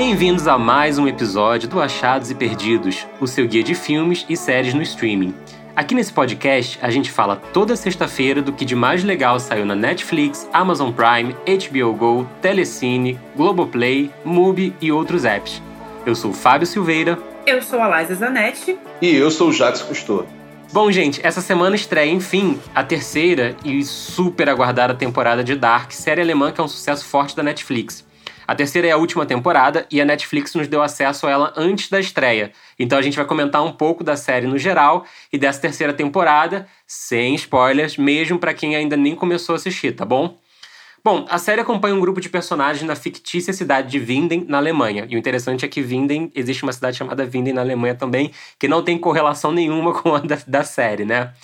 Bem-vindos a mais um episódio do Achados e Perdidos, o seu guia de filmes e séries no streaming. Aqui nesse podcast, a gente fala toda sexta-feira do que de mais legal saiu na Netflix, Amazon Prime, HBO Go, Telecine, Globoplay, Mubi e outros apps. Eu sou Fábio Silveira. Eu sou a Liza Zanetti. E eu sou o Jacques Cousteau. Bom, gente, essa semana estreia, enfim, a terceira e super aguardada temporada de Dark, série alemã que é um sucesso forte da Netflix. A terceira é a última temporada e a Netflix nos deu acesso a ela antes da estreia. Então a gente vai comentar um pouco da série no geral e dessa terceira temporada, sem spoilers, mesmo para quem ainda nem começou a assistir, tá bom? Bom, a série acompanha um grupo de personagens na fictícia cidade de Winden, na Alemanha. E o interessante é que Winden, existe uma cidade chamada Winden na Alemanha também, que não tem correlação nenhuma com a da, da série, né?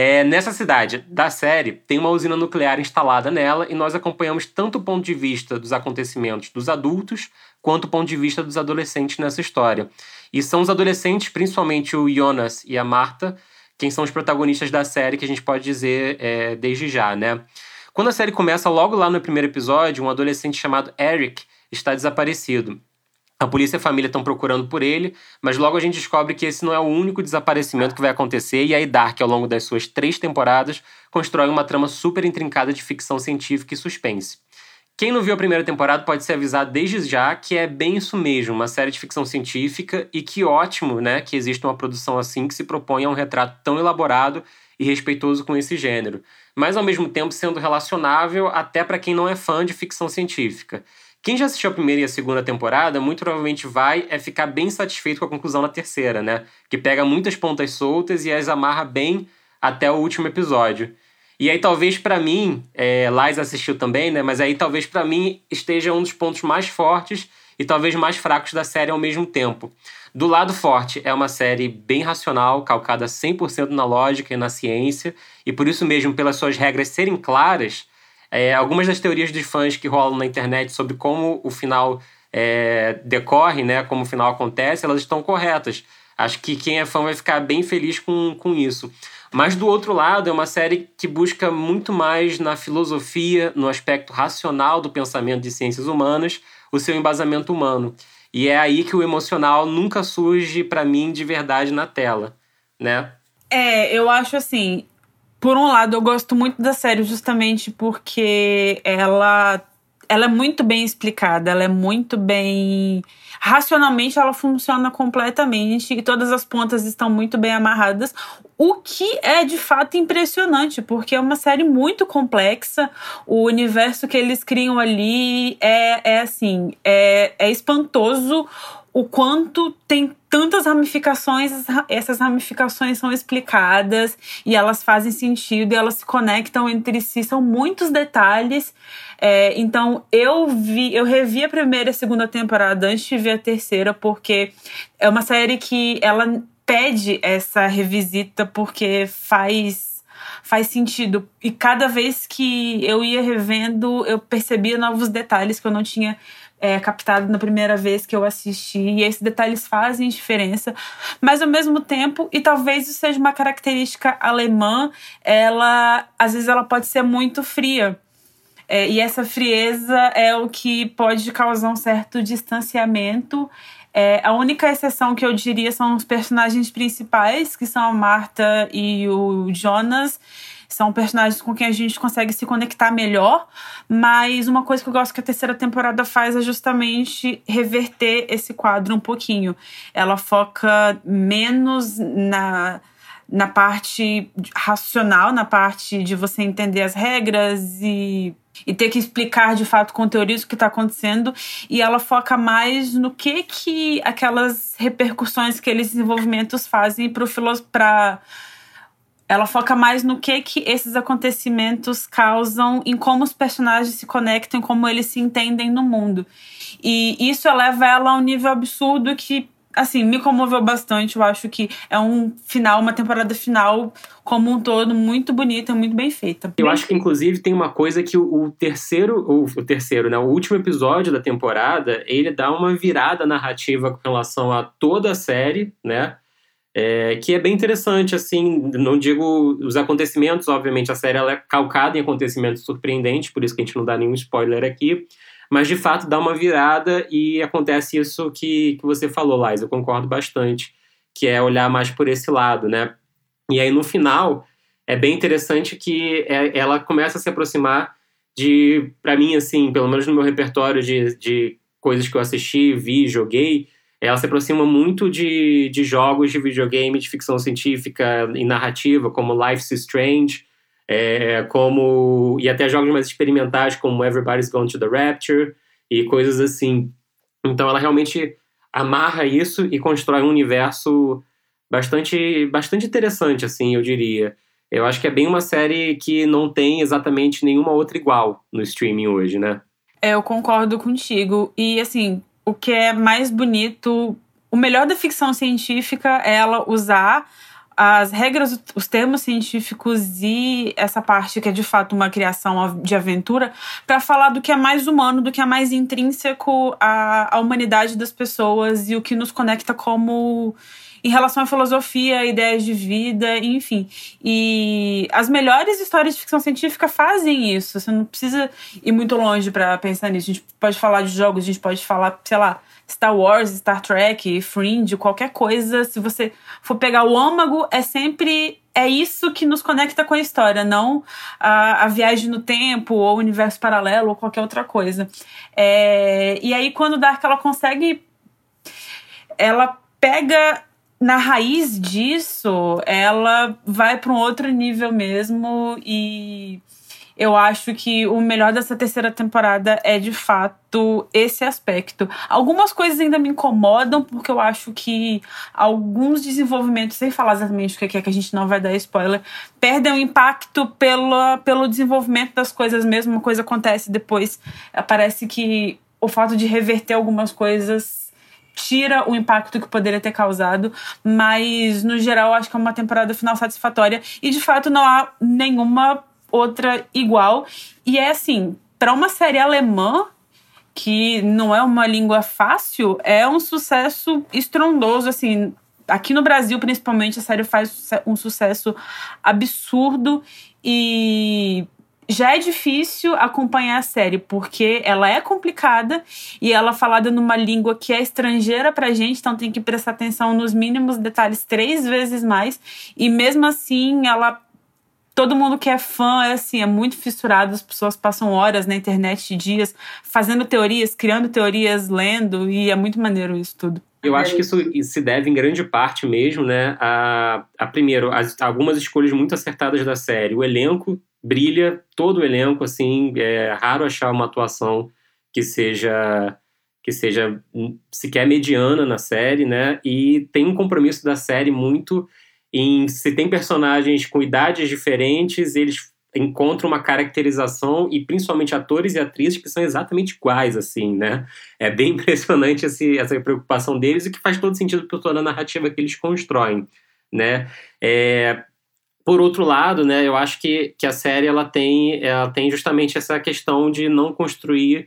É, nessa cidade da série, tem uma usina nuclear instalada nela e nós acompanhamos tanto o ponto de vista dos acontecimentos dos adultos quanto o ponto de vista dos adolescentes nessa história. E são os adolescentes, principalmente o Jonas e a Marta, quem são os protagonistas da série, que a gente pode dizer é, desde já, né? Quando a série começa, logo lá no primeiro episódio, um adolescente chamado Eric está desaparecido. A polícia e a família estão procurando por ele, mas logo a gente descobre que esse não é o único desaparecimento que vai acontecer, e a Dark, ao longo das suas três temporadas, constrói uma trama super intrincada de ficção científica e suspense. Quem não viu a primeira temporada pode ser avisado desde já que é bem isso mesmo, uma série de ficção científica, e que ótimo né, que exista uma produção assim que se propõe a um retrato tão elaborado e respeitoso com esse gênero, mas ao mesmo tempo sendo relacionável até para quem não é fã de ficção científica. Quem já assistiu a primeira e a segunda temporada, muito provavelmente vai é ficar bem satisfeito com a conclusão da terceira, né? Que pega muitas pontas soltas e as amarra bem até o último episódio. E aí talvez para mim, é, Lais assistiu também, né? Mas aí talvez para mim esteja um dos pontos mais fortes e talvez mais fracos da série ao mesmo tempo. Do lado forte, é uma série bem racional, calcada 100% na lógica e na ciência, e por isso mesmo, pelas suas regras serem claras, é, algumas das teorias dos fãs que rolam na internet sobre como o final é, decorre, né, como o final acontece, elas estão corretas. Acho que quem é fã vai ficar bem feliz com, com isso. Mas do outro lado, é uma série que busca muito mais na filosofia, no aspecto racional do pensamento de ciências humanas, o seu embasamento humano. E é aí que o emocional nunca surge para mim de verdade na tela, né? É, eu acho assim, por um lado, eu gosto muito da série justamente porque ela, ela é muito bem explicada, ela é muito bem. Racionalmente, ela funciona completamente e todas as pontas estão muito bem amarradas, o que é de fato impressionante, porque é uma série muito complexa. O universo que eles criam ali é, é assim, é, é espantoso o quanto tem tantas ramificações, essas ramificações são explicadas e elas fazem sentido e elas se conectam entre si, são muitos detalhes. É, então eu vi, eu revi a primeira e a segunda temporada antes de ver a terceira, porque é uma série que ela pede essa revisita porque faz faz sentido. E cada vez que eu ia revendo, eu percebia novos detalhes que eu não tinha é, captado na primeira vez que eu assisti, e esses detalhes fazem diferença, mas ao mesmo tempo, e talvez isso seja uma característica alemã, ela às vezes ela pode ser muito fria. É, e essa frieza é o que pode causar um certo distanciamento. É, a única exceção que eu diria são os personagens principais, que são a Marta e o Jonas são personagens com quem a gente consegue se conectar melhor, mas uma coisa que eu gosto que a terceira temporada faz é justamente reverter esse quadro um pouquinho. Ela foca menos na na parte racional, na parte de você entender as regras e, e ter que explicar de fato com teorias o que está acontecendo. E ela foca mais no que que aquelas repercussões, aqueles desenvolvimentos fazem para ela foca mais no que que esses acontecimentos causam, em como os personagens se conectam, como eles se entendem no mundo. E isso eleva ela a um nível absurdo que, assim, me comoveu bastante. Eu acho que é um final, uma temporada final como um todo muito bonita, muito bem feita. Eu acho que inclusive tem uma coisa que o, terceiro, o, o, terceiro, né, o último episódio da temporada, ele dá uma virada narrativa com relação a toda a série, né? É, que é bem interessante, assim, não digo os acontecimentos, obviamente a série ela é calcada em acontecimentos surpreendentes, por isso que a gente não dá nenhum spoiler aqui, mas de fato dá uma virada e acontece isso que, que você falou, Lais, eu concordo bastante, que é olhar mais por esse lado, né? E aí no final é bem interessante que é, ela começa a se aproximar de, para mim, assim, pelo menos no meu repertório de, de coisas que eu assisti, vi, joguei, ela se aproxima muito de, de jogos de videogame de ficção científica e narrativa, como Life's Strange, é, como e até jogos mais experimentais, como Everybody's Gone to the Rapture e coisas assim. Então ela realmente amarra isso e constrói um universo bastante, bastante interessante, assim, eu diria. Eu acho que é bem uma série que não tem exatamente nenhuma outra igual no streaming hoje, né? É, eu concordo contigo. E, assim, o que é mais bonito, o melhor da ficção científica é ela usar as regras, os termos científicos e essa parte que é de fato uma criação de aventura para falar do que é mais humano, do que é mais intrínseco à, à humanidade das pessoas e o que nos conecta como em relação à filosofia, ideias de vida, enfim. E as melhores histórias de ficção científica fazem isso. Você não precisa ir muito longe para pensar nisso. A gente pode falar de jogos, a gente pode falar, sei lá, Star Wars, Star Trek, Fringe, qualquer coisa. Se você for pegar o âmago, é sempre é isso que nos conecta com a história, não a, a viagem no tempo ou o universo paralelo ou qualquer outra coisa. É, e aí, quando Dark ela consegue. Ela pega na raiz disso, ela vai para um outro nível mesmo e eu acho que o melhor dessa terceira temporada é de fato esse aspecto. Algumas coisas ainda me incomodam, porque eu acho que alguns desenvolvimentos, sem falar exatamente o que é que a gente não vai dar spoiler, perdem o impacto pela, pelo desenvolvimento das coisas mesmo. Uma coisa acontece depois. Parece que o fato de reverter algumas coisas tira o impacto que poderia ter causado, mas no geral acho que é uma temporada final satisfatória e de fato não há nenhuma outra igual. E é assim, para uma série alemã que não é uma língua fácil, é um sucesso estrondoso assim. Aqui no Brasil, principalmente, a série faz um sucesso absurdo e já é difícil acompanhar a série, porque ela é complicada e ela é falada numa língua que é estrangeira pra gente, então tem que prestar atenção nos mínimos detalhes três vezes mais. E mesmo assim, ela. Todo mundo que é fã é assim, é muito fissurado, as pessoas passam horas na internet, dias, fazendo teorias, criando teorias, lendo, e é muito maneiro isso tudo. Eu acho que isso se deve em grande parte mesmo, né, a, a primeiro, as, algumas escolhas muito acertadas da série. O elenco brilha todo o elenco, assim, é raro achar uma atuação que seja que seja sequer mediana na série, né? E tem um compromisso da série muito em se tem personagens com idades diferentes, eles encontram uma caracterização e principalmente atores e atrizes que são exatamente iguais, assim, né? É bem impressionante esse, essa preocupação deles e que faz todo sentido por toda a narrativa que eles constroem, né? É, por outro lado, né, eu acho que, que a série ela tem, ela tem justamente essa questão de não construir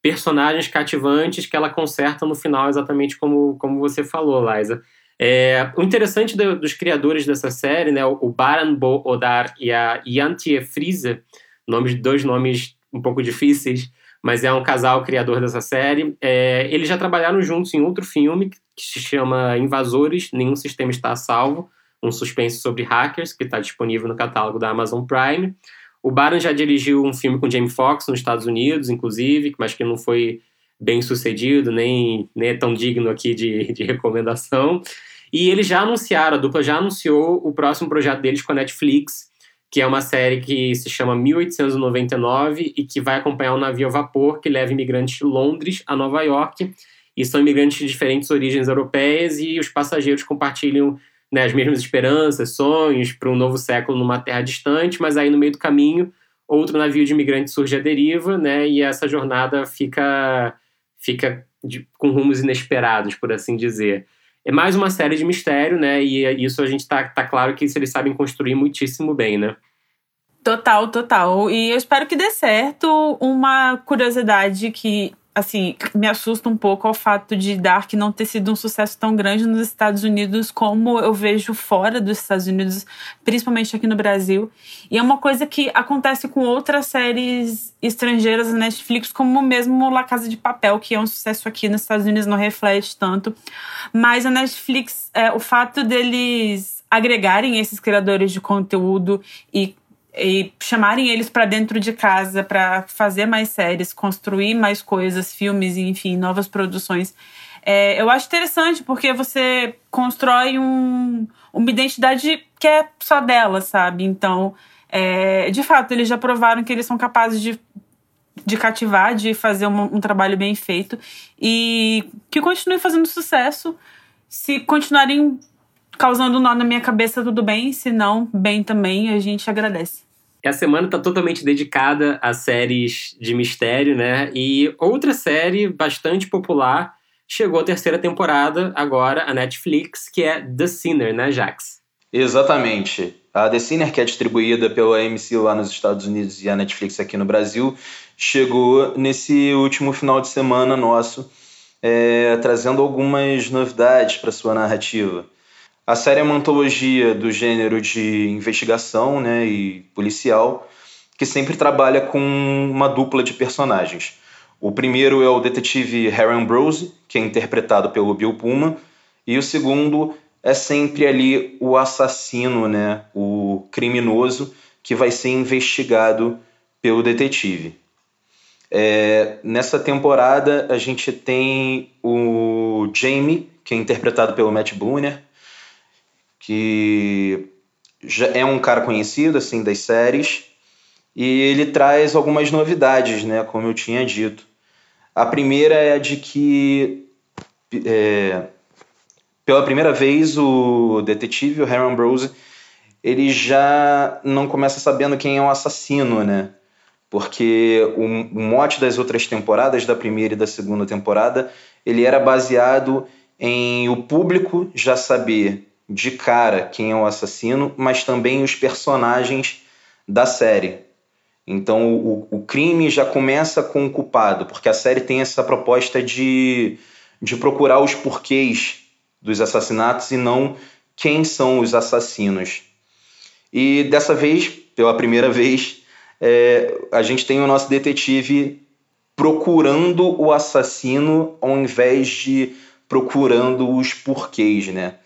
personagens cativantes que ela conserta no final, exatamente como, como você falou, Liza. É, o interessante do, dos criadores dessa série, né, o Baran Bo Odar e a Yantie Friese, nomes, dois nomes um pouco difíceis, mas é um casal criador dessa série. É, eles já trabalharam juntos em outro filme que se chama Invasores, Nenhum Sistema Está a Salvo, um suspense sobre hackers, que está disponível no catálogo da Amazon Prime. O Baron já dirigiu um filme com Jamie Foxx nos Estados Unidos, inclusive, mas que não foi bem sucedido, nem, nem é tão digno aqui de, de recomendação. E eles já anunciaram, a dupla já anunciou o próximo projeto deles com a Netflix, que é uma série que se chama 1899 e que vai acompanhar um navio a vapor que leva imigrantes de Londres a Nova York. E são imigrantes de diferentes origens europeias e os passageiros compartilham né, as mesmas esperanças, sonhos para um novo século numa terra distante, mas aí no meio do caminho outro navio de imigrantes surge à deriva, né, e essa jornada fica fica de, com rumos inesperados, por assim dizer. É mais uma série de mistério, né, e isso a gente tá, tá claro que eles sabem construir muitíssimo bem, né. Total, total. E eu espero que dê certo. Uma curiosidade que assim, me assusta um pouco ao fato de Dark não ter sido um sucesso tão grande nos Estados Unidos como eu vejo fora dos Estados Unidos, principalmente aqui no Brasil. E é uma coisa que acontece com outras séries estrangeiras na Netflix, como mesmo La Casa de Papel, que é um sucesso aqui nos Estados Unidos, não reflete tanto. Mas a Netflix, é, o fato deles agregarem esses criadores de conteúdo e e chamarem eles para dentro de casa para fazer mais séries, construir mais coisas, filmes, enfim, novas produções. É, eu acho interessante porque você constrói um, uma identidade que é só dela, sabe? Então, é, de fato, eles já provaram que eles são capazes de, de cativar, de fazer um, um trabalho bem feito e que continue fazendo sucesso. Se continuarem causando nó na minha cabeça, tudo bem. Se não, bem também, a gente agradece. A semana está totalmente dedicada a séries de mistério, né? E outra série bastante popular chegou à terceira temporada agora, a Netflix, que é The Sinner, né, Jax? Exatamente. A The Sinner, que é distribuída pela AMC lá nos Estados Unidos e a Netflix aqui no Brasil, chegou nesse último final de semana nosso, é, trazendo algumas novidades para sua narrativa. A série é uma antologia do gênero de investigação né, e policial, que sempre trabalha com uma dupla de personagens. O primeiro é o detetive Harry Ambrose, que é interpretado pelo Bill Puma, e o segundo é sempre ali o assassino, né, o criminoso, que vai ser investigado pelo detetive. É, nessa temporada a gente tem o Jamie, que é interpretado pelo Matt Brunner, que já é um cara conhecido assim das séries e ele traz algumas novidades, né, como eu tinha dito. A primeira é de que é, pela primeira vez o detetive, o Harry Ambrose, ele já não começa sabendo quem é o assassino, né? Porque o, o mote das outras temporadas, da primeira e da segunda temporada, ele era baseado em o público já saber de cara quem é o assassino, mas também os personagens da série. Então o, o crime já começa com o culpado, porque a série tem essa proposta de, de procurar os porquês dos assassinatos e não quem são os assassinos. E dessa vez, pela primeira vez, é, a gente tem o nosso detetive procurando o assassino ao invés de procurando os porquês, né?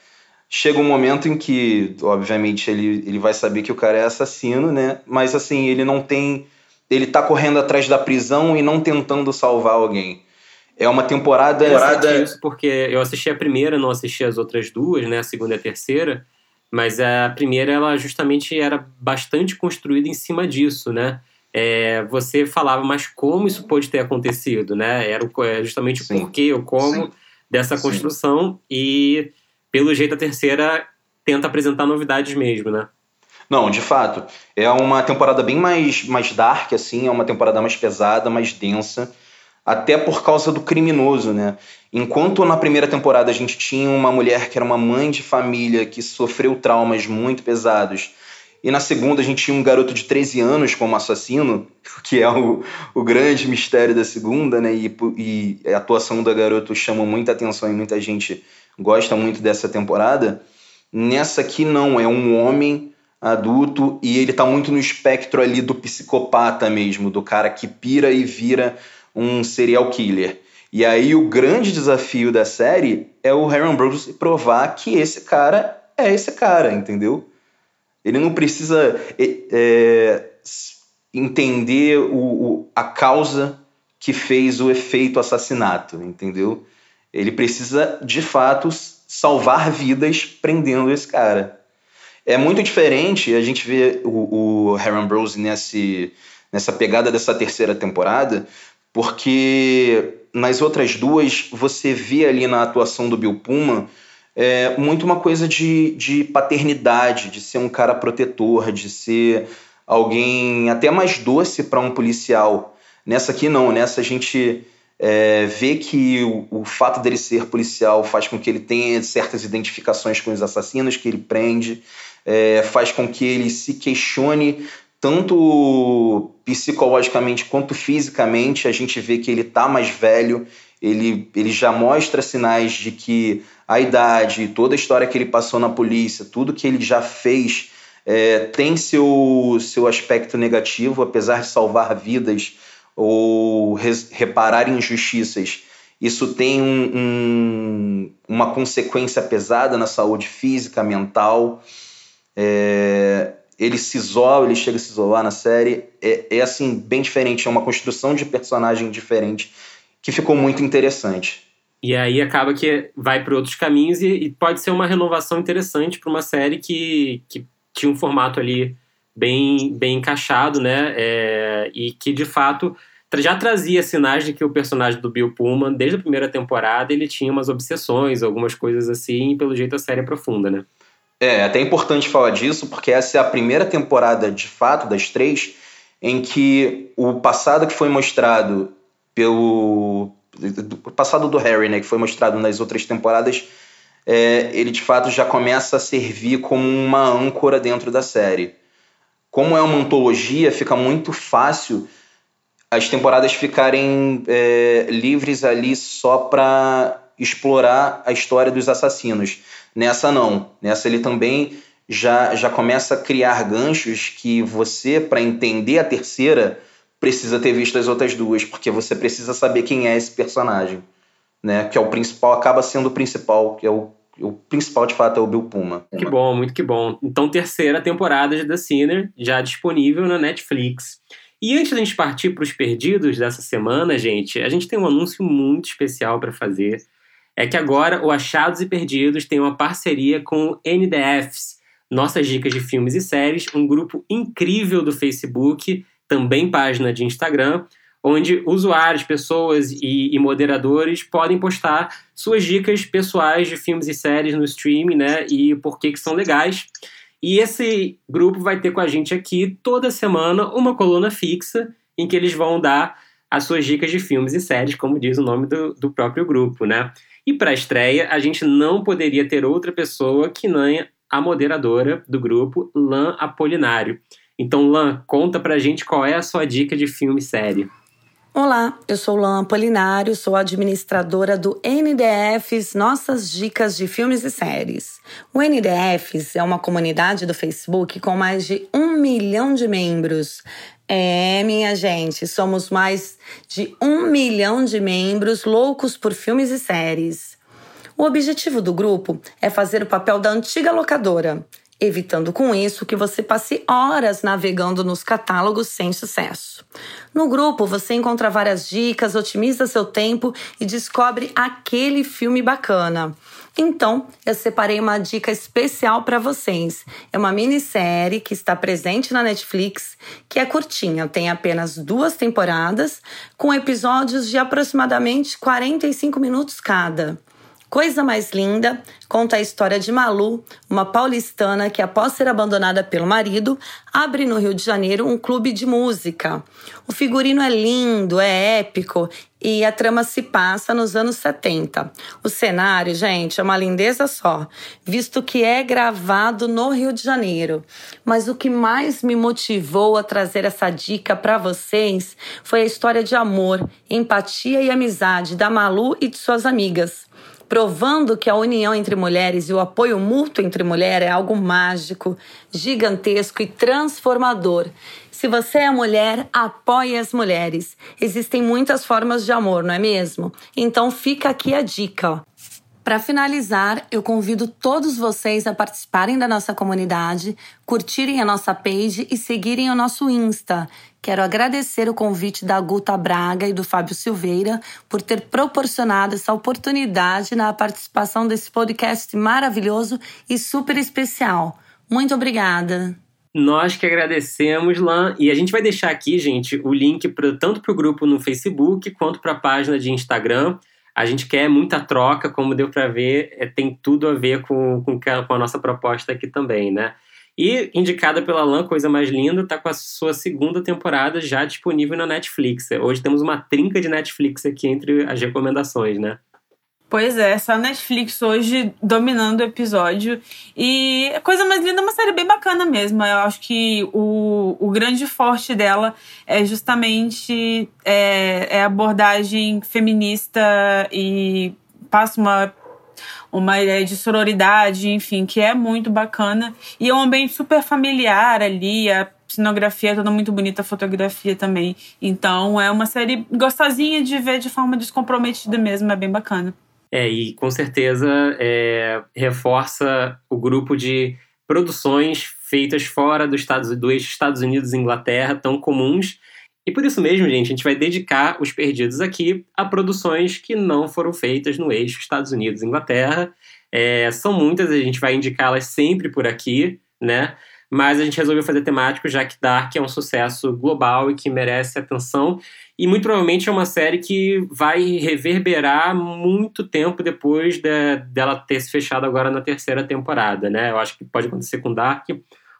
Chega um momento em que, obviamente, ele, ele vai saber que o cara é assassino, né? Mas assim, ele não tem. Ele tá correndo atrás da prisão e não tentando salvar alguém. É uma temporada. temporada... isso porque eu assisti a primeira, não assisti as outras duas, né? A segunda e a terceira. Mas a primeira, ela justamente era bastante construída em cima disso, né? É, você falava, mas como isso pode ter acontecido, né? Era é, justamente o porquê, o como Sim. dessa construção. Sim. E pelo jeito a terceira tenta apresentar novidades mesmo, né? Não, de fato. É uma temporada bem mais, mais dark, assim, é uma temporada mais pesada, mais densa, até por causa do criminoso, né? Enquanto na primeira temporada a gente tinha uma mulher que era uma mãe de família que sofreu traumas muito pesados, e na segunda a gente tinha um garoto de 13 anos como assassino, que é o, o grande mistério da segunda, né? E, e a atuação do garoto chama muita atenção e muita gente gosta muito dessa temporada. Nessa aqui não, é um homem adulto e ele tá muito no espectro ali do psicopata mesmo, do cara que pira e vira um serial killer. E aí o grande desafio da série é o Harry Ambrose provar que esse cara é esse cara, entendeu? Ele não precisa é, é, entender o, o, a causa que fez o efeito assassinato, entendeu? Ele precisa, de fato, salvar vidas prendendo esse cara. É muito diferente a gente ver o, o Harry Ambrose nesse, nessa pegada dessa terceira temporada, porque nas outras duas você vê ali na atuação do Bill Puma é, muito uma coisa de, de paternidade, de ser um cara protetor, de ser alguém até mais doce para um policial. Nessa aqui não, nessa a gente é, vê que o, o, fato dele ser policial faz com que ele tenha certas identificações com os assassinos que ele prende, é, faz com que ele se questione tanto psicologicamente quanto fisicamente, a gente vê que ele tá mais velho, ele, ele já mostra sinais de que a idade, toda a história que ele passou na polícia, tudo que ele já fez é, tem seu, seu aspecto negativo, apesar de salvar vidas ou reparar injustiças. Isso tem um, um, uma consequência pesada na saúde física, mental. É, ele se isola, ele chega a se isolar na série. É, é assim, bem diferente, é uma construção de personagem diferente que ficou muito interessante. E aí acaba que vai para outros caminhos e, e, pode ser uma renovação interessante para uma série que, que tinha um formato ali bem, bem encaixado, né? É, e que de fato já trazia sinais de que o personagem do Bill Pullman, desde a primeira temporada, ele tinha umas obsessões, algumas coisas assim, e pelo jeito a série é profunda, né? É, é, até importante falar disso, porque essa é a primeira temporada, de fato, das três, em que o passado que foi mostrado pelo. O passado do Harry, né, que foi mostrado nas outras temporadas, é, ele de fato já começa a servir como uma âncora dentro da série. Como é uma antologia, fica muito fácil as temporadas ficarem é, livres ali só para explorar a história dos assassinos. Nessa não. Nessa ele também já, já começa a criar ganchos que você, para entender a terceira, precisa ter visto as outras duas, porque você precisa saber quem é esse personagem. Né? Que é o principal, acaba sendo o principal, que é o, o principal de fato é o Bill Puma. Que bom, muito que bom. Então, terceira temporada de The Sinner, já disponível na Netflix. E antes da gente partir para os perdidos dessa semana, gente, a gente tem um anúncio muito especial para fazer é que agora o Achados e Perdidos tem uma parceria com o NDFs, Nossas Dicas de Filmes e Séries, um grupo incrível do Facebook, também página de Instagram, onde usuários, pessoas e, e, moderadores podem postar suas dicas pessoais de filmes e séries no stream, né? E por que, que são legais. E esse grupo vai ter com a gente aqui toda semana uma coluna fixa em que eles vão dar as suas dicas de filmes e séries, como diz o nome do, do próprio grupo, né? E para a estreia, a gente não poderia ter outra pessoa que nem a moderadora do grupo, Lan Apolinário. Então, Lan, conta pra gente qual é a sua dica de filme e série. Olá, eu sou Lan Apolinário, sou administradora do NDFs Nossas Dicas de Filmes e Séries. O NDFs é uma comunidade do Facebook com mais de um milhão de membros. É, minha gente, somos mais de um milhão de membros loucos por filmes e séries. O objetivo do grupo é fazer o papel da antiga locadora, evitando com isso que você passe horas navegando nos catálogos sem sucesso. No grupo, você encontra várias dicas, otimiza seu tempo e descobre aquele filme bacana. Então, eu separei uma dica especial para vocês. É uma minissérie que está presente na Netflix, que é curtinha, tem apenas duas temporadas, com episódios de aproximadamente 45 minutos cada. Coisa Mais Linda conta a história de Malu, uma paulistana que, após ser abandonada pelo marido, abre no Rio de Janeiro um clube de música. O figurino é lindo, é épico e a trama se passa nos anos 70. O cenário, gente, é uma lindeza só, visto que é gravado no Rio de Janeiro. Mas o que mais me motivou a trazer essa dica para vocês foi a história de amor, empatia e amizade da Malu e de suas amigas provando que a união entre mulheres e o apoio mútuo entre mulheres é algo mágico, gigantesco e transformador. Se você é mulher, apoie as mulheres. Existem muitas formas de amor, não é mesmo? Então fica aqui a dica. Para finalizar, eu convido todos vocês a participarem da nossa comunidade, curtirem a nossa page e seguirem o nosso Insta. Quero agradecer o convite da Guta Braga e do Fábio Silveira por ter proporcionado essa oportunidade na participação desse podcast maravilhoso e super especial. Muito obrigada. Nós que agradecemos, Lan. E a gente vai deixar aqui, gente, o link pra, tanto para o grupo no Facebook quanto para a página de Instagram. A gente quer muita troca, como deu para ver, é, tem tudo a ver com, com, com a nossa proposta aqui também, né? E indicada pela Lan, coisa mais linda, tá com a sua segunda temporada já disponível na Netflix. Hoje temos uma trinca de Netflix aqui entre as recomendações, né? Pois é, essa Netflix hoje dominando o episódio. E a coisa mais linda é uma série bem bacana mesmo. Eu acho que o, o grande forte dela é justamente é, é abordagem feminista e passa uma uma ideia de sororidade, enfim, que é muito bacana. E é um ambiente super familiar ali, a cenografia é toda muito bonita, a fotografia também. Então é uma série gostosinha de ver de forma descomprometida mesmo, é bem bacana. É, e com certeza é, reforça o grupo de produções feitas fora dos Estados, do eixo Estados Unidos e Inglaterra, tão comuns. E por isso mesmo, gente, a gente vai dedicar os perdidos aqui a produções que não foram feitas no eixo Estados Unidos e Inglaterra. É, são muitas, a gente vai indicá-las sempre por aqui, né? Mas a gente resolveu fazer temático, já que Dark é um sucesso global e que merece atenção. E muito provavelmente é uma série que vai reverberar muito tempo depois de, dela ter se fechado agora na terceira temporada, né? Eu acho que pode acontecer com Dark,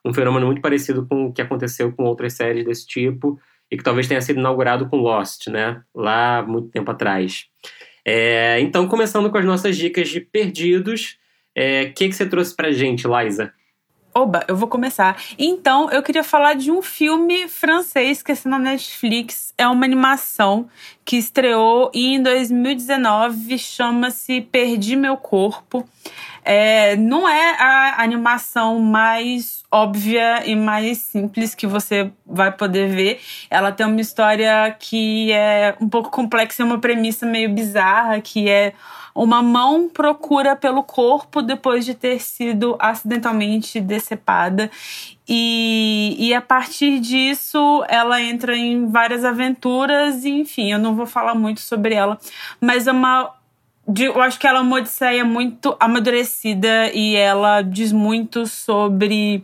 um fenômeno muito parecido com o que aconteceu com outras séries desse tipo e que talvez tenha sido inaugurado com Lost, né? Lá muito tempo atrás. É, então, começando com as nossas dicas de perdidos, o é, que, que você trouxe pra gente, Liza? Oba, eu vou começar. Então, eu queria falar de um filme francês que está na Netflix. É uma animação que estreou em 2019, chama-se Perdi Meu Corpo. É, não é a animação mais óbvia e mais simples que você vai poder ver. Ela tem uma história que é um pouco complexa, é uma premissa meio bizarra, que é uma mão procura pelo corpo depois de ter sido acidentalmente decepada. E, e a partir disso, ela entra em várias aventuras, enfim, eu não vou falar muito sobre ela, mas é uma. Eu acho que ela é uma odisseia muito amadurecida e ela diz muito sobre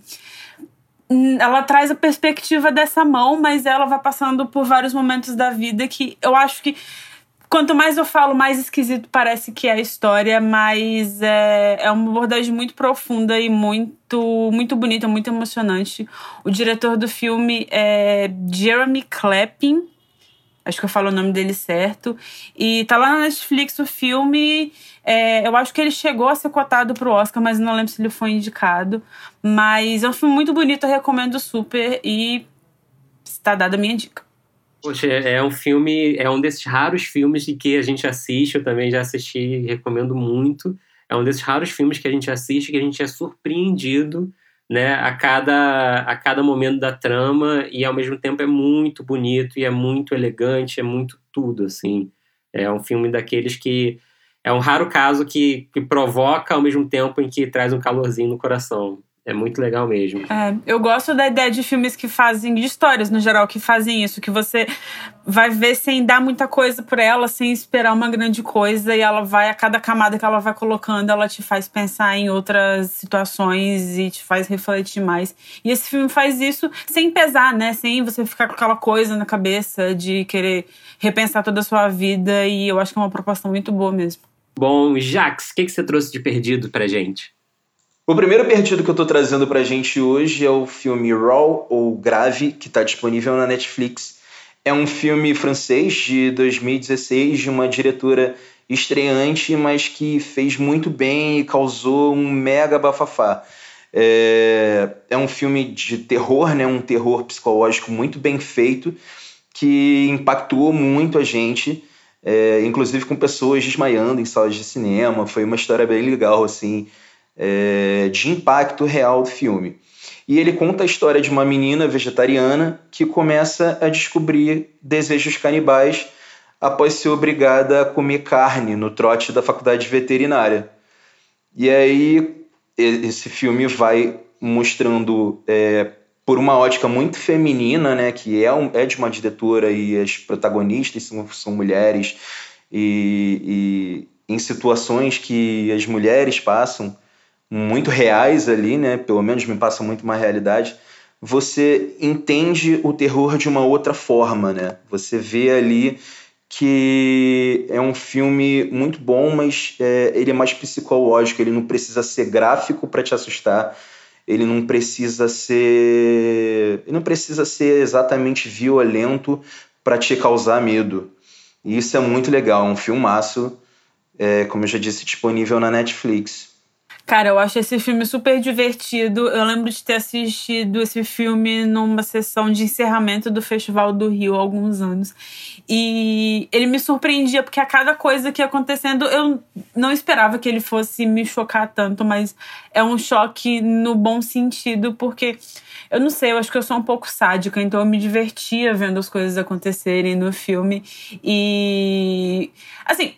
ela traz a perspectiva dessa mão, mas ela vai passando por vários momentos da vida que eu acho que Quanto mais eu falo, mais esquisito parece que é a história, mas é, é uma abordagem muito profunda e muito, muito bonita, muito emocionante. O diretor do filme é Jeremy Clapping, acho que eu falo o nome dele certo, e tá lá na Netflix o filme. É, eu acho que ele chegou a ser cotado pro Oscar, mas não lembro se ele foi indicado. Mas é um filme muito bonito, eu recomendo super e está dada a minha dica. Poxa, é um filme, é um desses raros filmes que a gente assiste, eu também já assisti, recomendo muito. É um desses raros filmes que a gente assiste que a gente é surpreendido, né, a cada, a cada momento da trama e ao mesmo tempo é muito bonito e é muito elegante, é muito tudo, assim. É um filme daqueles que é um raro caso que, que provoca ao mesmo tempo em que traz um calorzinho no coração. É muito legal mesmo. É, eu gosto da ideia de filmes que fazem, de histórias no geral, que fazem isso, que você vai ver sem dar muita coisa por ela, sem esperar uma grande coisa, e ela vai, a cada camada que ela vai colocando, ela te faz pensar em outras situações e te faz refletir mais. E esse filme faz isso sem pesar, né? Sem você ficar com aquela coisa na cabeça de querer repensar toda a sua vida, e eu acho que é uma proposta muito boa mesmo. Bom, Jax, o que, que você trouxe de perdido pra gente? O primeiro perdido que eu estou trazendo para a gente hoje é o filme Raw, ou Grave, que está disponível na Netflix. É um filme francês de 2016, de uma diretora estreante, mas que fez muito bem e causou um mega bafafá. É, é um filme de terror, né? um terror psicológico muito bem feito, que impactou muito a gente, é, inclusive com pessoas desmaiando em salas de cinema. Foi uma história bem legal, assim é, de impacto real do filme. E ele conta a história de uma menina vegetariana que começa a descobrir desejos canibais após ser obrigada a comer carne no trote da faculdade veterinária. E aí esse filme vai mostrando é, por uma ótica muito feminina, né, que é, um, é de uma diretora e as protagonistas são, são mulheres e, e em situações que as mulheres passam muito reais ali, né? Pelo menos me passa muito uma realidade. Você entende o terror de uma outra forma, né? Você vê ali que é um filme muito bom, mas é, ele é mais psicológico. Ele não precisa ser gráfico para te assustar. Ele não precisa ser, ele não precisa ser exatamente violento para te causar medo. E isso é muito legal. É um filmaço é, como eu já disse, disponível na Netflix. Cara, eu acho esse filme super divertido. Eu lembro de ter assistido esse filme numa sessão de encerramento do Festival do Rio há alguns anos. E ele me surpreendia, porque a cada coisa que ia acontecendo, eu não esperava que ele fosse me chocar tanto, mas é um choque no bom sentido, porque eu não sei, eu acho que eu sou um pouco sádica, então eu me divertia vendo as coisas acontecerem no filme. E. Assim,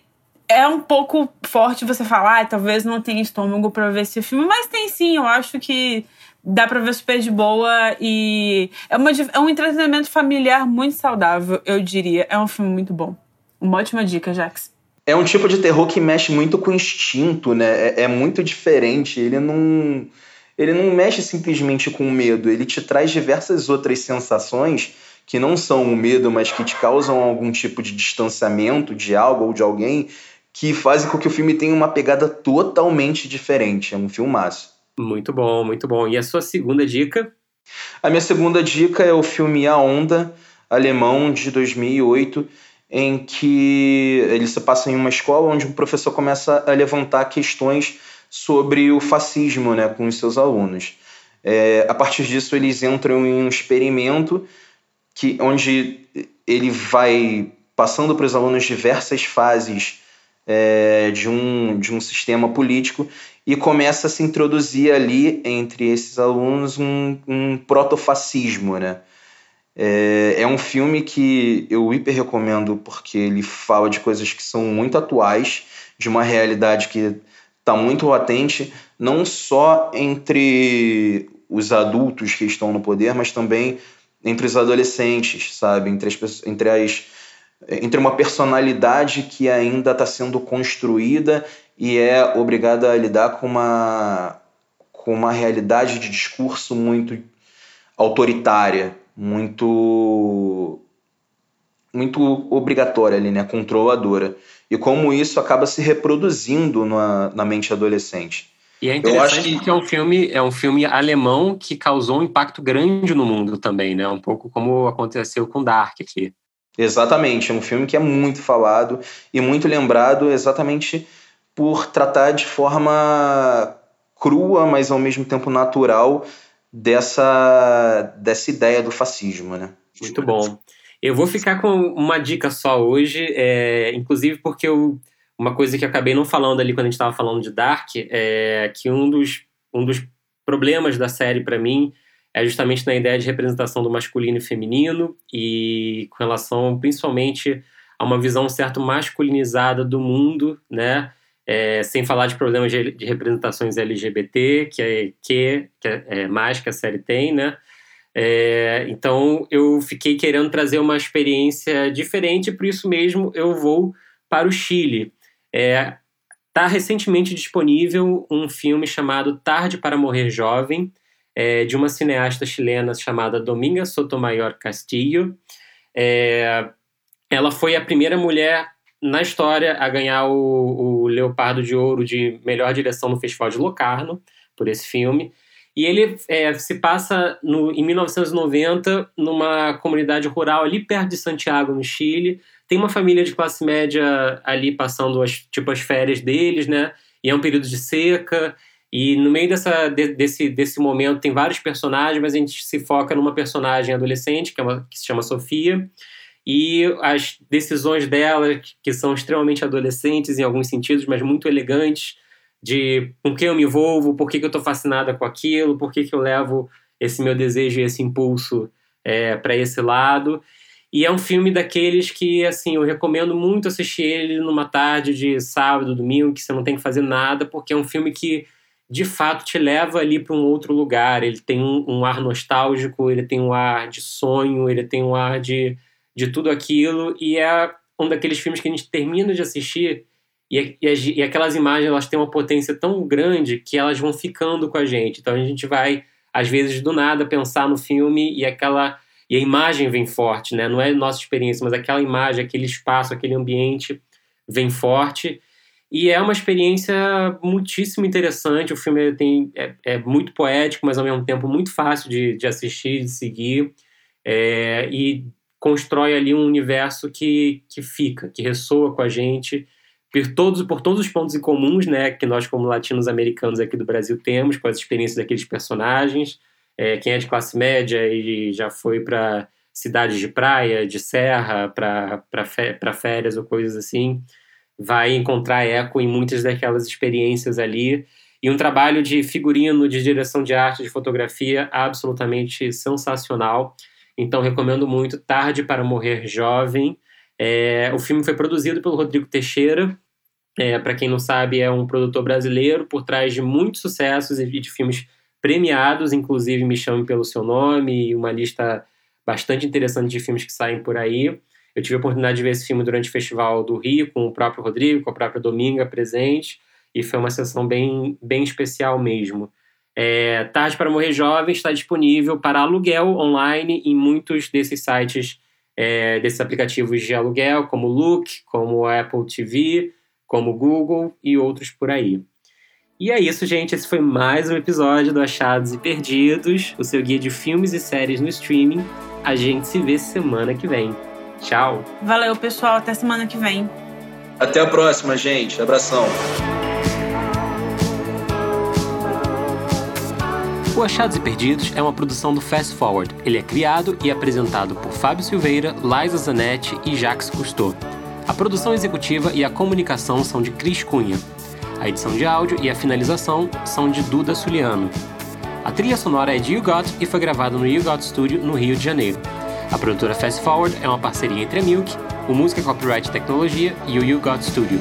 é um pouco forte você falar, ah, talvez não tenha estômago para ver esse filme, mas tem sim, eu acho que dá pra ver super de boa e é, uma, é um entretenimento familiar muito saudável, eu diria. É um filme muito bom. Uma ótima dica, Jax. É um tipo de terror que mexe muito com o instinto, né? É, é muito diferente. Ele não. Ele não mexe simplesmente com o medo, ele te traz diversas outras sensações que não são o medo, mas que te causam algum tipo de distanciamento de algo ou de alguém que fazem com que o filme tenha uma pegada totalmente diferente. É um filmaço. Muito bom, muito bom. E a sua segunda dica? A minha segunda dica é o filme A Onda, alemão, de 2008, em que ele se passa em uma escola onde um professor começa a levantar questões sobre o fascismo né, com os seus alunos. É, a partir disso, eles entram em um experimento que, onde ele vai passando para os alunos diversas fases é, de, um, de um sistema político e começa a se introduzir ali entre esses alunos um, um protofascismo, né? É, é um filme que eu hiper recomendo porque ele fala de coisas que são muito atuais, de uma realidade que está muito latente, não só entre os adultos que estão no poder, mas também entre os adolescentes, sabe? Entre as, entre as entre uma personalidade que ainda está sendo construída e é obrigada a lidar com uma, com uma realidade de discurso muito autoritária, muito muito obrigatória ali, né, controladora. E como isso acaba se reproduzindo na, na mente adolescente. E é interessante que... porque é um filme é um filme alemão que causou um impacto grande no mundo também, né? Um pouco como aconteceu com Dark aqui. Exatamente, é um filme que é muito falado e muito lembrado exatamente por tratar de forma crua, mas ao mesmo tempo natural dessa, dessa ideia do fascismo, né? Muito bom. Eu vou ficar com uma dica só hoje, é, inclusive porque eu, uma coisa que eu acabei não falando ali quando a gente estava falando de Dark é que um dos, um dos problemas da série para mim é justamente na ideia de representação do masculino e feminino e com relação principalmente a uma visão certo masculinizada do mundo, né? É, sem falar de problemas de, de, representações LGBT, que é, que, que é, é mais que a série tem, né? É, então eu fiquei querendo trazer uma experiência diferente, por isso mesmo eu vou para o Chile. Está é, recentemente disponível um filme chamado Tarde para Morrer Jovem, é, de uma cineasta chilena chamada Dominga Sotomayor Castillo. É, ela foi a primeira mulher na história a ganhar o, o Leopardo de Ouro de melhor direção no Festival de Locarno, por esse filme. E ele é, se passa no, em 1990 numa comunidade rural ali perto de Santiago, no Chile. Tem uma família de classe média ali passando as, tipo, as férias deles, né? E é um período de seca. E no meio dessa, de, desse, desse momento tem vários personagens, mas a gente se foca numa personagem adolescente, que, é uma, que se chama Sofia, e as decisões dela, que são extremamente adolescentes em alguns sentidos, mas muito elegantes, de com quem eu me envolvo, por que, que eu estou fascinada com aquilo, por que, que eu levo esse meu desejo e esse impulso é, para esse lado. E é um filme daqueles que, assim, eu recomendo muito assistir ele numa tarde de sábado, domingo, que você não tem que fazer nada, porque é um filme que de fato te leva ali para um outro lugar. Ele tem um, ar nostálgico, ele tem um ar de sonho, ele tem um ar de, de tudo aquilo. E é um daqueles filmes que a gente termina de assistir e, e, e aquelas imagens elas têm uma potência tão grande que elas vão ficando com a gente. Então a gente vai, às vezes, do nada pensar no filme e aquela. E a imagem vem forte, né? Não é nossa experiência, mas aquela imagem, aquele espaço, aquele ambiente vem forte. E é uma experiência muitíssimo interessante. O filme tem, é, é muito poético, mas ao mesmo tempo muito fácil de, de assistir, de seguir. É, e constrói ali um universo que, que fica, que ressoa com a gente, por todos, por todos os pontos em comuns, né, que nós como latinos americanos aqui do Brasil temos com as experiências daqueles personagens. É, quem é de classe média e já foi para cidades de praia, de serra, para férias ou coisas assim, vai encontrar eco em muitas daquelas experiências ali. E um trabalho de figurino, de direção de arte, de fotografia absolutamente sensacional. Então, recomendo muito Tarde para Morrer Jovem. É, o filme foi produzido pelo Rodrigo Teixeira. É, para quem não sabe, é um produtor brasileiro por trás de muitos sucessos e de filmes premiados, inclusive Me Chame Pelo Seu Nome, e uma lista bastante interessante de filmes que saem por aí. Eu tive a oportunidade de ver esse filme durante o Festival do Rio, com o próprio Rodrigo, com a própria Dominga presente, e foi uma sessão bem, bem especial mesmo. É, Tarde para Morrer Jovem está disponível para aluguel online em muitos desses sites, é, desses aplicativos de aluguel, como Look, como Apple TV, como Google e outros por aí. E é isso, gente. Esse foi mais um episódio do Achados e Perdidos, o seu guia de filmes e séries no streaming. A gente se vê semana que vem. Tchau. Valeu, pessoal. Até semana que vem. Até a próxima, gente. Abração. O Achados e Perdidos é uma produção do Fast Forward. Ele é criado e apresentado por Fábio Silveira, Liza Zanetti e Jacques Cousteau. A produção executiva e a comunicação são de Cris Cunha. A edição de áudio e a finalização são de Duda Suliano. A trilha sonora é de You Got e foi gravada no You Got Studio, no Rio de Janeiro. A produtora Fast Forward é uma parceria entre a Milk, o Música Copyright Tecnologia e o You Got Studio.